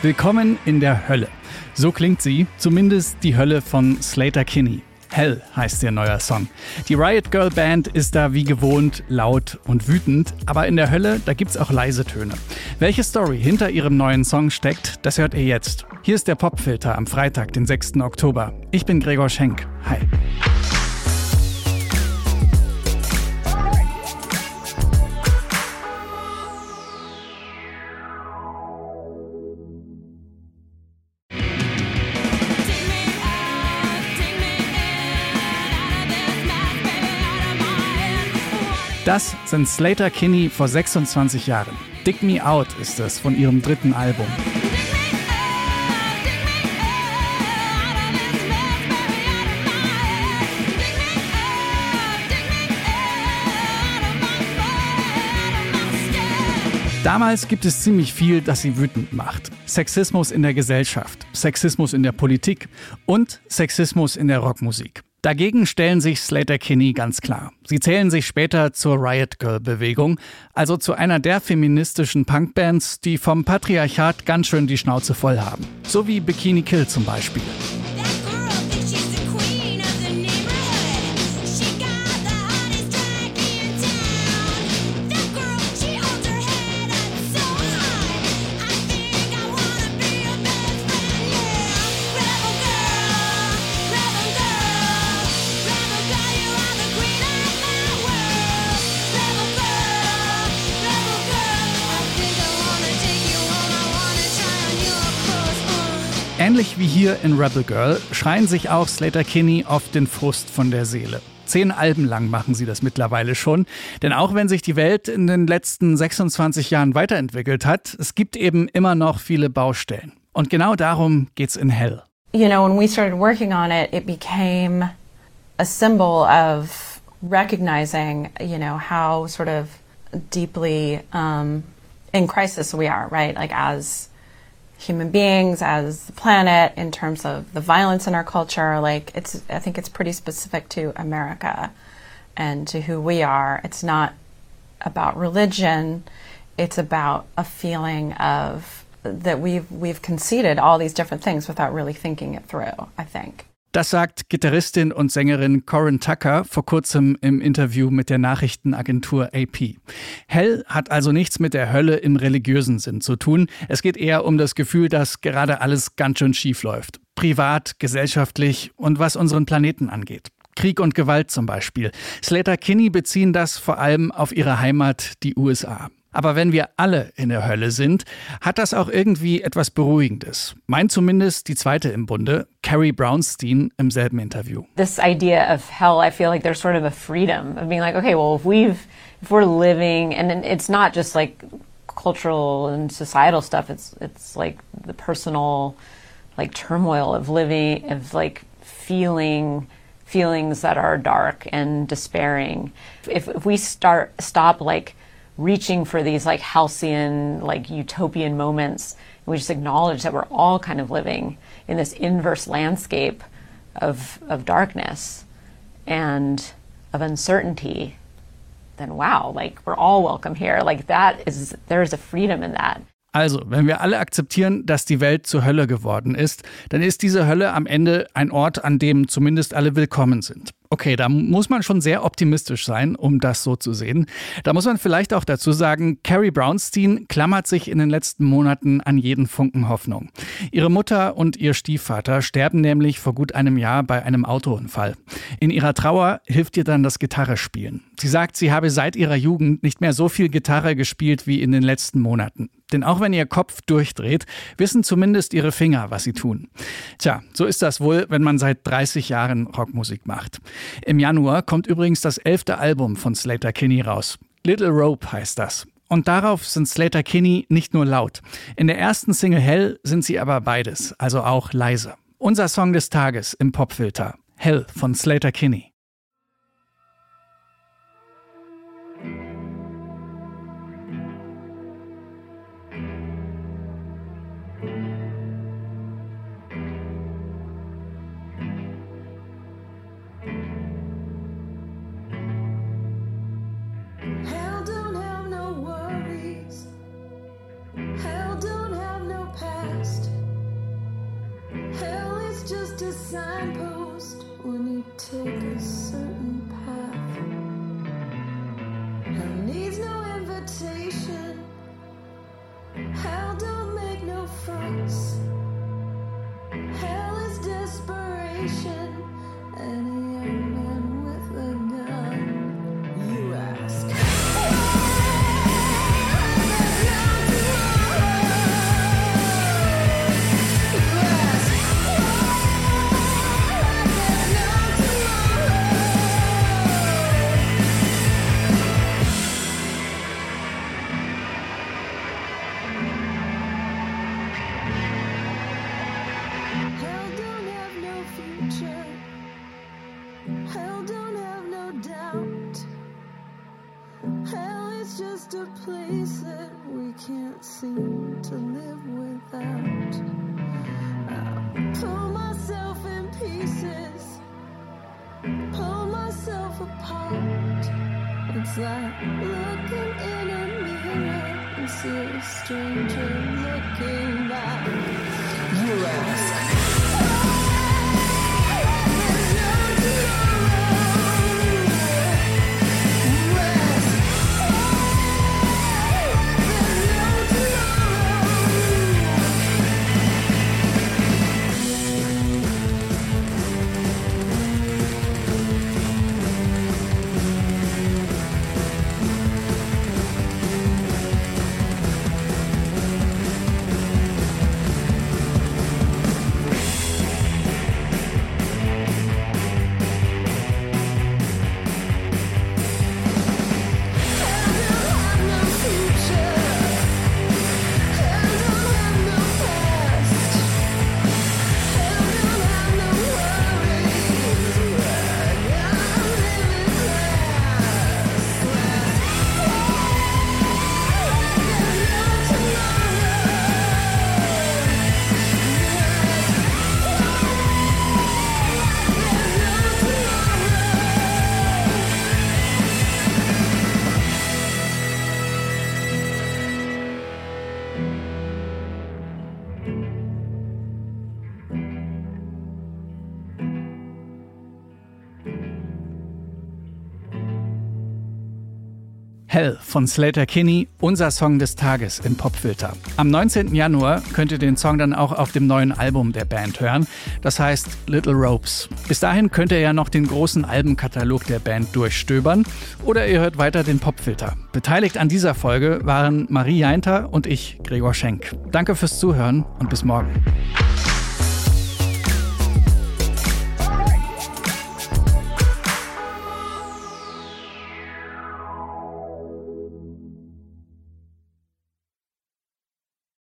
Willkommen in der Hölle. So klingt sie, zumindest die Hölle von Slater Kinney. Hell heißt ihr neuer Song. Die Riot Girl Band ist da wie gewohnt laut und wütend, aber in der Hölle, da gibt's auch leise Töne. Welche Story hinter ihrem neuen Song steckt, das hört ihr jetzt. Hier ist der Popfilter am Freitag, den 6. Oktober. Ich bin Gregor Schenk. Hi. Das sind Slater Kinney vor 26 Jahren. Dig Me Out ist es von ihrem dritten Album. Damals gibt es ziemlich viel, das sie wütend macht. Sexismus in der Gesellschaft, Sexismus in der Politik und Sexismus in der Rockmusik. Dagegen stellen sich Slater Kinney ganz klar. Sie zählen sich später zur Riot Girl Bewegung, also zu einer der feministischen Punkbands, die vom Patriarchat ganz schön die Schnauze voll haben. So wie Bikini Kill zum Beispiel. Ähnlich wie hier in Rebel Girl schreien sich auch Slater Kinney oft den Frust von der Seele. Zehn Alben lang machen sie das mittlerweile schon. Denn auch wenn sich die Welt in den letzten 26 Jahren weiterentwickelt hat, es gibt eben immer noch viele Baustellen. Und genau darum geht's in Hell. You know, when we started working on it, it became a symbol of recognizing, you know, how sort of deeply um, in crisis we are, right? Like as human beings, as the planet, in terms of the violence in our culture. Like it's, I think it's pretty specific to America and to who we are. It's not about religion. It's about a feeling of that we've we've conceded all these different things without really thinking it through. I think. Das sagt Gitarristin und Sängerin Corin Tucker vor kurzem im Interview mit der Nachrichtenagentur AP. Hell hat also nichts mit der Hölle im religiösen Sinn zu tun. Es geht eher um das Gefühl, dass gerade alles ganz schön schief läuft. Privat, gesellschaftlich und was unseren Planeten angeht. Krieg und Gewalt zum Beispiel. Slater Kinney beziehen das vor allem auf ihre Heimat, die USA. Aber wenn wir alle in der Hölle sind, hat das auch irgendwie etwas Beruhigendes. Meint zumindest die zweite im Bunde, Carrie Brownstein im selben Interview. This idea of hell, I feel like there's sort of a freedom of being like, okay, well, if we've, if we're living, and it's not just like cultural and societal stuff. It's it's like the personal, like turmoil of living, of like feeling feelings that are dark and despairing. If, if we start stop like reaching for these like halcyon, like utopian moments. And we just acknowledge that we're all kind of living in this inverse landscape of, of darkness and of uncertainty. Then wow, like we're all welcome here. Like that is, there's a freedom in that. Also, wenn wir alle akzeptieren, dass die Welt zur Hölle geworden ist, dann ist diese Hölle am Ende ein Ort, an dem zumindest alle willkommen sind. Okay, da muss man schon sehr optimistisch sein, um das so zu sehen. Da muss man vielleicht auch dazu sagen, Carrie Brownstein klammert sich in den letzten Monaten an jeden Funken Hoffnung. Ihre Mutter und ihr Stiefvater sterben nämlich vor gut einem Jahr bei einem Autounfall. In ihrer Trauer hilft ihr dann das Gitarrespielen. Sie sagt, sie habe seit ihrer Jugend nicht mehr so viel Gitarre gespielt wie in den letzten Monaten. Denn auch wenn ihr Kopf durchdreht, wissen zumindest ihre Finger, was sie tun. Tja, so ist das wohl, wenn man seit 30 Jahren Rockmusik macht. Im Januar kommt übrigens das elfte Album von Slater Kinney raus. Little Rope heißt das. Und darauf sind Slater Kinney nicht nur laut. In der ersten Single Hell sind sie aber beides, also auch leise. Unser Song des Tages im Popfilter. Hell von Slater Kinney. signpost when you take a certain path. Hell needs no invitation. Hell don't make no fronts. Hell is desperation. Like looking in a mirror and see a stranger looking back. You ask. Hell von Slater Kinney, unser Song des Tages im Popfilter. Am 19. Januar könnt ihr den Song dann auch auf dem neuen Album der Band hören. Das heißt Little Ropes. Bis dahin könnt ihr ja noch den großen Albenkatalog der Band durchstöbern oder ihr hört weiter den Popfilter. Beteiligt an dieser Folge waren Marie Jainter und ich, Gregor Schenk. Danke fürs Zuhören und bis morgen.